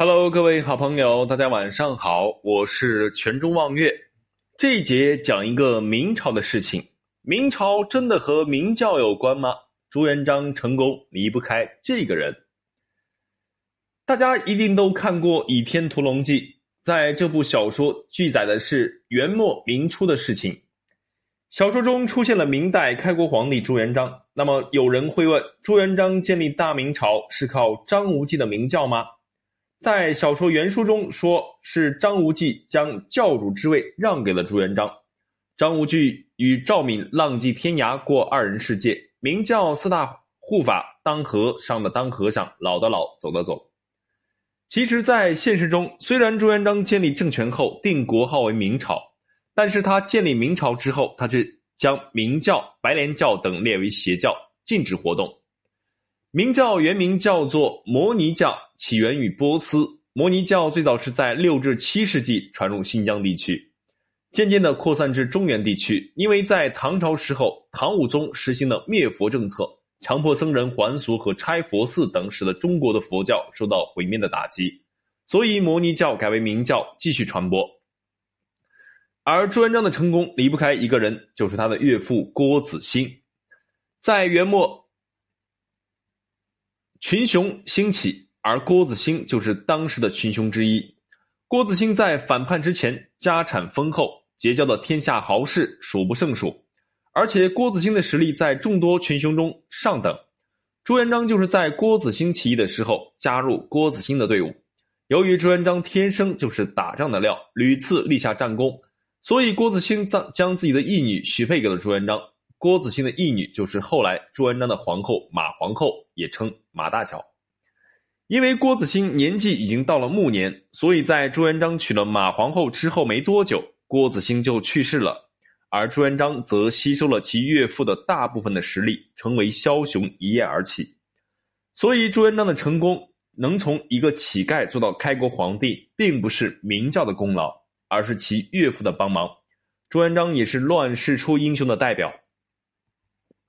Hello，各位好朋友，大家晚上好，我是全中望月。这一节讲一个明朝的事情。明朝真的和明教有关吗？朱元璋成功离不开这个人。大家一定都看过《倚天屠龙记》，在这部小说记载的是元末明初的事情。小说中出现了明代开国皇帝朱元璋。那么有人会问：朱元璋建立大明朝是靠张无忌的明教吗？在小说原书中，说是张无忌将教主之位让给了朱元璋。张无忌与赵敏浪迹天涯过二人世界，明教四大护法，当和尚的当和尚，老的老，走的走。其实，在现实中，虽然朱元璋建立政权后定国号为明朝，但是他建立明朝之后，他却将明教、白莲教等列为邪教，禁止活动。明教原名叫做摩尼教，起源于波斯。摩尼教最早是在六至七世纪传入新疆地区，渐渐的扩散至中原地区。因为在唐朝时候，唐武宗实行了灭佛政策，强迫僧人还俗和拆佛寺等，使得中国的佛教受到毁灭的打击，所以摩尼教改为明教，继续传播。而朱元璋的成功离不开一个人，就是他的岳父郭子兴，在元末。群雄兴起，而郭子兴就是当时的群雄之一。郭子兴在反叛之前，家产丰厚，结交的天下豪士数不胜数，而且郭子兴的实力在众多群雄中上等。朱元璋就是在郭子兴起义的时候加入郭子兴的队伍。由于朱元璋天生就是打仗的料，屡次立下战功，所以郭子兴将将自己的义女许配给了朱元璋。郭子兴的义女就是后来朱元璋的皇后马皇后，也称马大乔。因为郭子兴年纪已经到了暮年，所以在朱元璋娶了马皇后之后没多久，郭子兴就去世了。而朱元璋则吸收了其岳父的大部分的实力，成为枭雄一夜而起。所以朱元璋的成功能从一个乞丐做到开国皇帝，并不是明教的功劳，而是其岳父的帮忙。朱元璋也是乱世出英雄的代表。